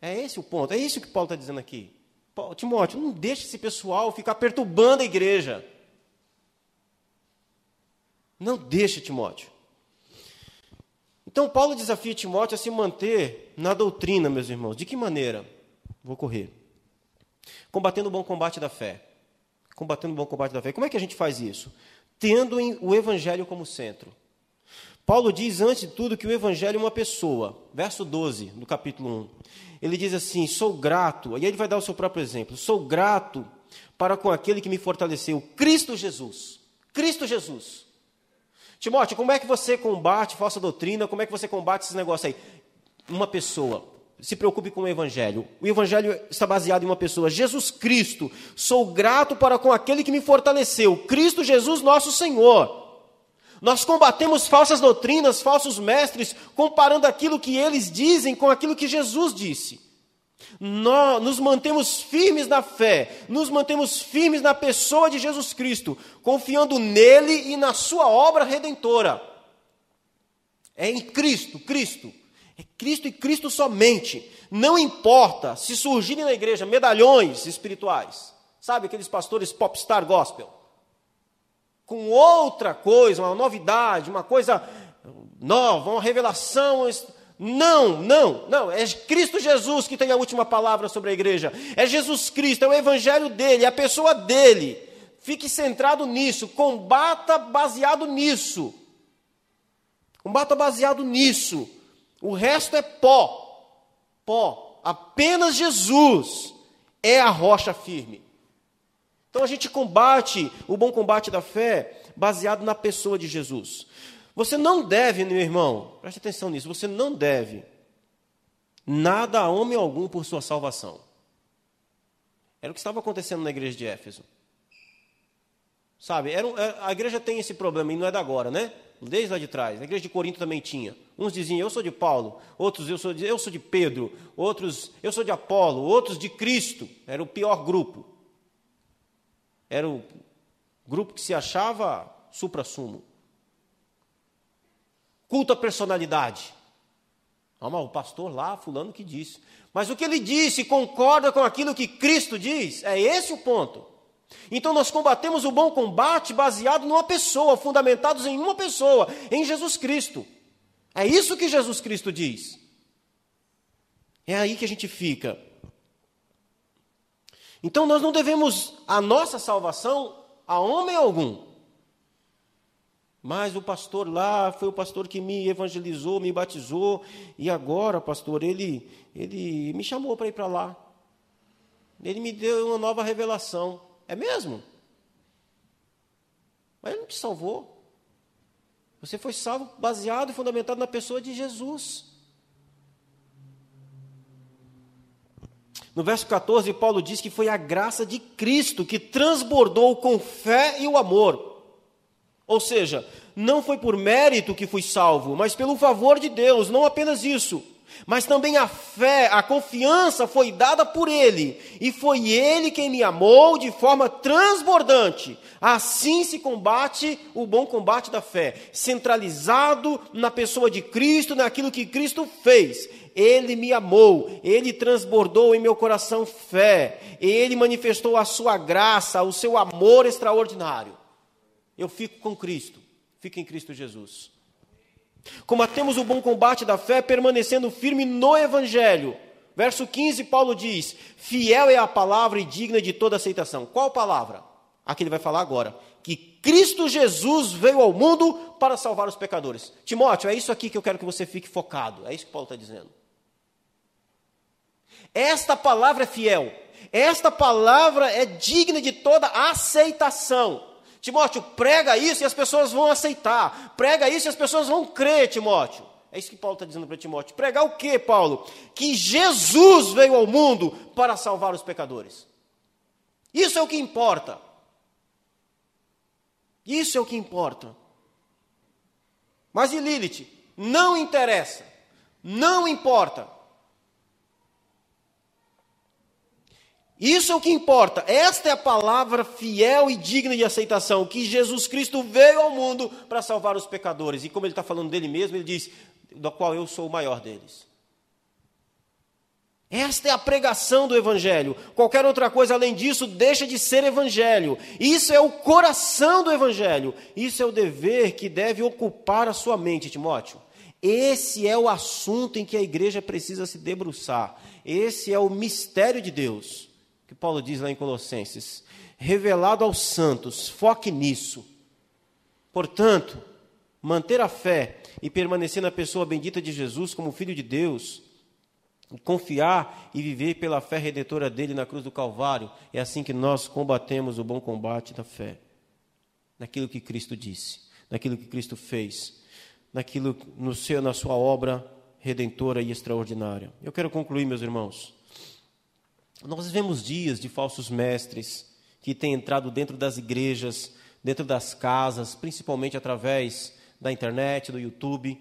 É esse o ponto, é isso que Paulo está dizendo aqui. Timóteo, não deixe esse pessoal ficar perturbando a igreja. Não deixe, Timóteo. Então, Paulo desafia Timóteo a se manter na doutrina, meus irmãos. De que maneira? Vou correr. Combatendo o bom combate da fé. Combatendo o bom combate da fé. Como é que a gente faz isso? Tendo o evangelho como centro. Paulo diz, antes de tudo, que o Evangelho é uma pessoa. Verso 12, do capítulo 1. Ele diz assim: Sou grato, e aí ele vai dar o seu próprio exemplo. Sou grato para com aquele que me fortaleceu, Cristo Jesus. Cristo Jesus. Timóteo, como é que você combate falsa doutrina? Como é que você combate esses negócios aí? Uma pessoa, se preocupe com o Evangelho. O Evangelho está baseado em uma pessoa, Jesus Cristo. Sou grato para com aquele que me fortaleceu, Cristo Jesus, nosso Senhor. Nós combatemos falsas doutrinas, falsos mestres, comparando aquilo que eles dizem com aquilo que Jesus disse. Nós nos mantemos firmes na fé, nos mantemos firmes na pessoa de Jesus Cristo, confiando nele e na sua obra redentora. É em Cristo, Cristo. É Cristo e Cristo somente. Não importa se surgirem na igreja medalhões espirituais, sabe aqueles pastores popstar gospel, com outra coisa, uma novidade, uma coisa nova, uma revelação não, não, não. É Cristo Jesus que tem a última palavra sobre a igreja. É Jesus Cristo, é o evangelho dele, é a pessoa dele. Fique centrado nisso, combata baseado nisso. Combata baseado nisso. O resto é pó. Pó. Apenas Jesus é a rocha firme. Então a gente combate o bom combate da fé baseado na pessoa de Jesus. Você não deve, meu irmão, preste atenção nisso, você não deve nada a homem algum por sua salvação. Era o que estava acontecendo na igreja de Éfeso. Sabe, um, a igreja tem esse problema, e não é da agora, né? Desde lá de trás. A igreja de Corinto também tinha. Uns diziam, eu sou de Paulo, outros, eu sou de, eu sou de Pedro, outros, eu sou de Apolo, outros de Cristo. Era o pior grupo. Era o grupo que se achava supra-sumo. Culto à personalidade. Ah, mas o pastor lá, fulano que disse. Mas o que ele disse concorda com aquilo que Cristo diz? É esse o ponto. Então nós combatemos o bom combate baseado numa pessoa, fundamentados em uma pessoa, em Jesus Cristo. É isso que Jesus Cristo diz. É aí que a gente fica. Então nós não devemos a nossa salvação a homem algum. Mas o pastor lá foi o pastor que me evangelizou, me batizou, e agora, pastor, ele, ele me chamou para ir para lá. Ele me deu uma nova revelação. É mesmo? Mas ele não te salvou. Você foi salvo baseado e fundamentado na pessoa de Jesus. No verso 14, Paulo diz que foi a graça de Cristo que transbordou com fé e o amor. Ou seja, não foi por mérito que fui salvo, mas pelo favor de Deus, não apenas isso. Mas também a fé, a confiança foi dada por Ele, e foi Ele quem me amou de forma transbordante. Assim se combate o bom combate da fé, centralizado na pessoa de Cristo, naquilo que Cristo fez. Ele me amou, Ele transbordou em meu coração fé, Ele manifestou a sua graça, o seu amor extraordinário eu fico com Cristo, fico em Cristo Jesus. Combatemos o bom combate da fé, permanecendo firme no Evangelho. Verso 15, Paulo diz: Fiel é a palavra e digna de toda aceitação. Qual palavra? A que ele vai falar agora. Que Cristo Jesus veio ao mundo para salvar os pecadores. Timóteo, é isso aqui que eu quero que você fique focado. É isso que Paulo está dizendo. Esta palavra é fiel. Esta palavra é digna de toda aceitação. Timóteo, prega isso e as pessoas vão aceitar. Prega isso e as pessoas vão crer, Timóteo. É isso que Paulo está dizendo para Timóteo. Pregar o que, Paulo? Que Jesus veio ao mundo para salvar os pecadores. Isso é o que importa. Isso é o que importa. Mas e Lilith? Não interessa. Não importa. Isso é o que importa. Esta é a palavra fiel e digna de aceitação, que Jesus Cristo veio ao mundo para salvar os pecadores. E como ele está falando dele mesmo, ele diz: do qual eu sou o maior deles. Esta é a pregação do Evangelho. Qualquer outra coisa além disso deixa de ser Evangelho. Isso é o coração do Evangelho. Isso é o dever que deve ocupar a sua mente, Timóteo. Esse é o assunto em que a igreja precisa se debruçar. Esse é o mistério de Deus que Paulo diz lá em Colossenses, revelado aos santos, foque nisso. Portanto, manter a fé e permanecer na pessoa bendita de Jesus como Filho de Deus, confiar e viver pela fé redentora dele na cruz do Calvário, é assim que nós combatemos o bom combate da fé. Naquilo que Cristo disse, naquilo que Cristo fez, naquilo no seu, na sua obra redentora e extraordinária. Eu quero concluir, meus irmãos. Nós vivemos dias de falsos mestres que têm entrado dentro das igrejas, dentro das casas, principalmente através da internet, do YouTube,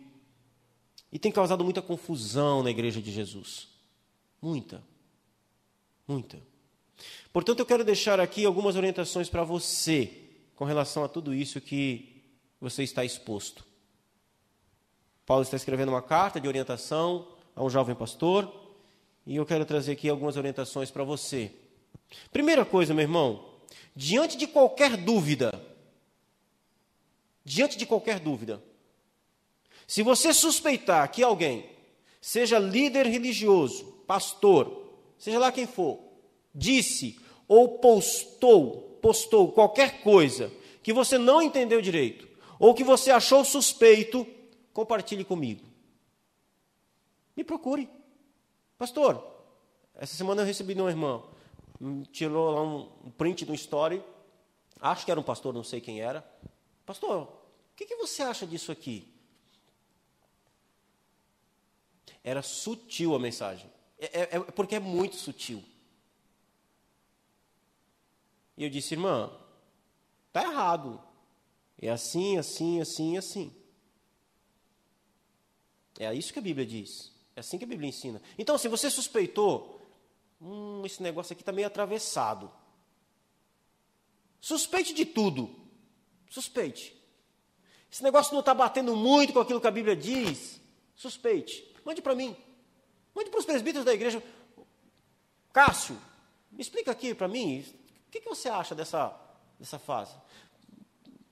e tem causado muita confusão na igreja de Jesus. Muita. Muita. Portanto, eu quero deixar aqui algumas orientações para você com relação a tudo isso que você está exposto. Paulo está escrevendo uma carta de orientação a um jovem pastor, e eu quero trazer aqui algumas orientações para você. Primeira coisa, meu irmão, diante de qualquer dúvida, diante de qualquer dúvida, se você suspeitar que alguém, seja líder religioso, pastor, seja lá quem for, disse ou postou, postou qualquer coisa que você não entendeu direito, ou que você achou suspeito, compartilhe comigo. Me procure. Pastor, essa semana eu recebi de uma irmã, tirou lá um print de um story, acho que era um pastor, não sei quem era. Pastor, o que, que você acha disso aqui? Era sutil a mensagem. É, é, é, porque é muito sutil. E eu disse, irmã, está errado. É assim, assim, assim, assim. É isso que a Bíblia diz. É assim que a Bíblia ensina. Então, se você suspeitou, hum, esse negócio aqui está meio atravessado. Suspeite de tudo. Suspeite. Esse negócio não está batendo muito com aquilo que a Bíblia diz. Suspeite. Mande para mim. Mande para os presbíteros da igreja. Cássio, me explica aqui para mim. O que, que, você acha dessa, dessa fase?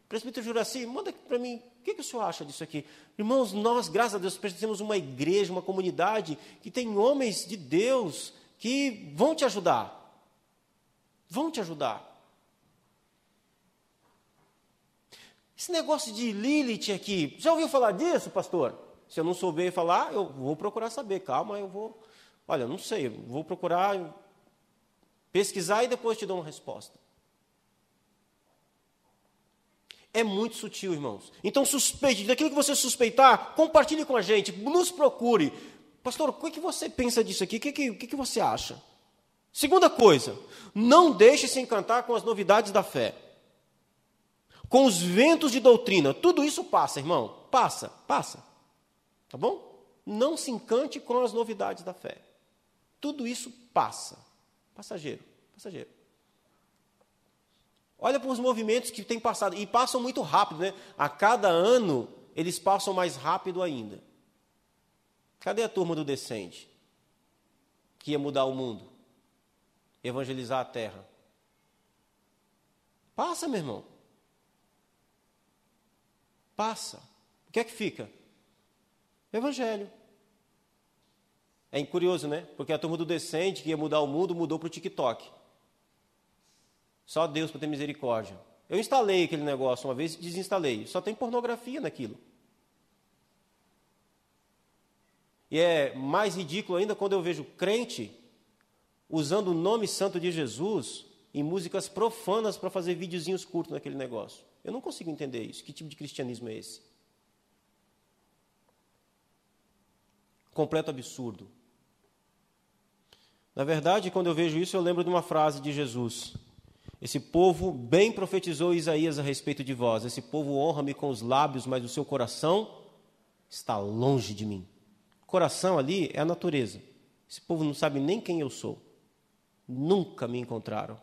Presbítero Juraci, manda para mim que, que o senhor acha disso aqui? Irmãos, nós, graças a Deus, pertencemos uma igreja, uma comunidade que tem homens de Deus que vão te ajudar. Vão te ajudar. Esse negócio de Lilith aqui, já ouviu falar disso, pastor? Se eu não souber falar, eu vou procurar saber. Calma, eu vou. Olha, não sei, vou procurar pesquisar e depois te dou uma resposta. É muito sutil, irmãos. Então, suspeite, daquilo que você suspeitar, compartilhe com a gente, nos procure. Pastor, o que, que você pensa disso aqui? O que, que, que, que você acha? Segunda coisa, não deixe se encantar com as novidades da fé. Com os ventos de doutrina. Tudo isso passa, irmão. Passa, passa. Tá bom? Não se encante com as novidades da fé. Tudo isso passa. Passageiro, passageiro. Olha para os movimentos que têm passado, e passam muito rápido, né? A cada ano, eles passam mais rápido ainda. Cadê a turma do Descende? Que ia mudar o mundo, evangelizar a terra. Passa, meu irmão. Passa. O que é que fica? Evangelho. É curioso, né? Porque a turma do Descende, que ia mudar o mundo, mudou para o TikTok. Só Deus para ter misericórdia. Eu instalei aquele negócio uma vez e desinstalei. Só tem pornografia naquilo. E é mais ridículo ainda quando eu vejo crente usando o nome santo de Jesus em músicas profanas para fazer videozinhos curtos naquele negócio. Eu não consigo entender isso. Que tipo de cristianismo é esse? Completo absurdo. Na verdade, quando eu vejo isso, eu lembro de uma frase de Jesus. Esse povo bem profetizou Isaías a respeito de vós. Esse povo honra-me com os lábios, mas o seu coração está longe de mim. Coração ali é a natureza. Esse povo não sabe nem quem eu sou. Nunca me encontraram.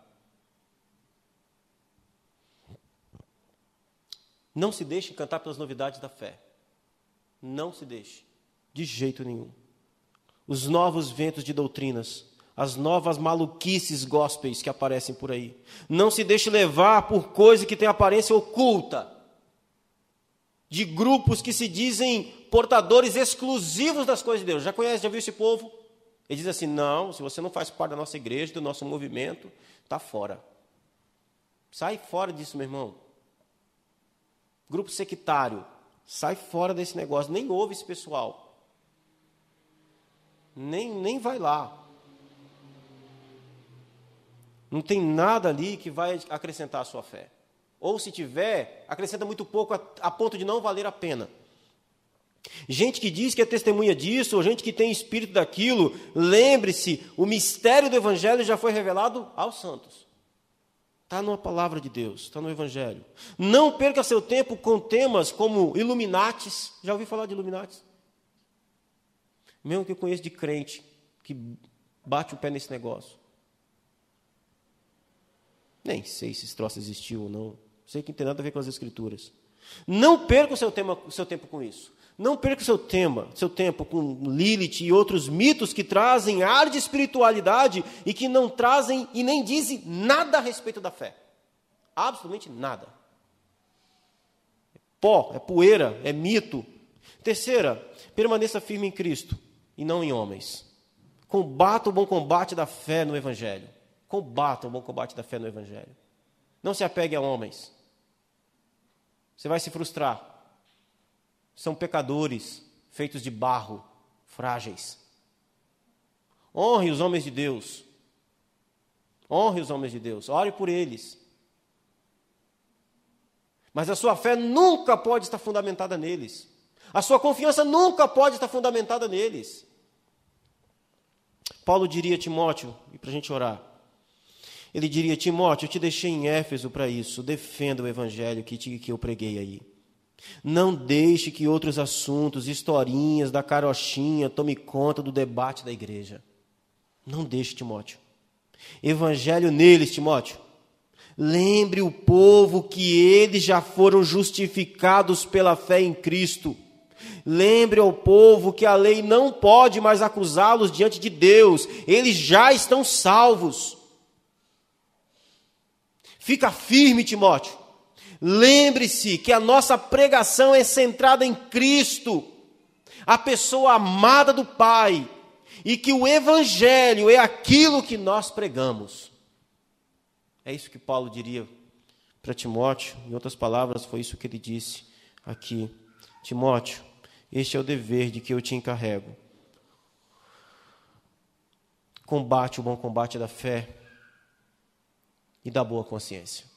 Não se deixe encantar pelas novidades da fé. Não se deixe. De jeito nenhum. Os novos ventos de doutrinas as novas maluquices gospels que aparecem por aí. Não se deixe levar por coisa que tem aparência oculta. De grupos que se dizem portadores exclusivos das coisas de Deus. Já conhece, já viu esse povo? Ele diz assim: não, se você não faz parte da nossa igreja, do nosso movimento, está fora. Sai fora disso, meu irmão. Grupo sectário, sai fora desse negócio. Nem ouve esse pessoal. Nem, nem vai lá. Não tem nada ali que vai acrescentar a sua fé. Ou se tiver, acrescenta muito pouco a, a ponto de não valer a pena. Gente que diz que é testemunha disso, ou gente que tem espírito daquilo, lembre-se, o mistério do Evangelho já foi revelado aos santos. Está na palavra de Deus, está no Evangelho. Não perca seu tempo com temas como Illuminates. Já ouviu falar de Illuminates? Mesmo que eu conheço de crente que bate o pé nesse negócio. Nem sei se esse troço existiu ou não. Sei que não tem nada a ver com as Escrituras. Não perca o seu, tema, o seu tempo com isso. Não perca o seu tema, seu tempo com Lilith e outros mitos que trazem ar de espiritualidade e que não trazem e nem dizem nada a respeito da fé. Absolutamente nada. É pó, é poeira, é mito. Terceira, permaneça firme em Cristo e não em homens. Combata o bom combate da fé no Evangelho. Combata o bom combate da fé no Evangelho. Não se apegue a homens. Você vai se frustrar. São pecadores, feitos de barro, frágeis. Honre os homens de Deus. Honre os homens de Deus. Ore por eles. Mas a sua fé nunca pode estar fundamentada neles. A sua confiança nunca pode estar fundamentada neles. Paulo diria a Timóteo, e para a gente orar, ele diria: Timóteo, eu te deixei em Éfeso para isso, defenda o evangelho que, te, que eu preguei aí. Não deixe que outros assuntos, historinhas da carochinha, tome conta do debate da igreja. Não deixe, Timóteo. Evangelho neles, Timóteo. Lembre o povo que eles já foram justificados pela fé em Cristo. Lembre ao povo que a lei não pode mais acusá-los diante de Deus, eles já estão salvos. Fica firme, Timóteo. Lembre-se que a nossa pregação é centrada em Cristo, a pessoa amada do Pai, e que o Evangelho é aquilo que nós pregamos. É isso que Paulo diria para Timóteo, em outras palavras, foi isso que ele disse aqui. Timóteo, este é o dever de que eu te encarrego. Combate o bom combate da fé e da boa consciência.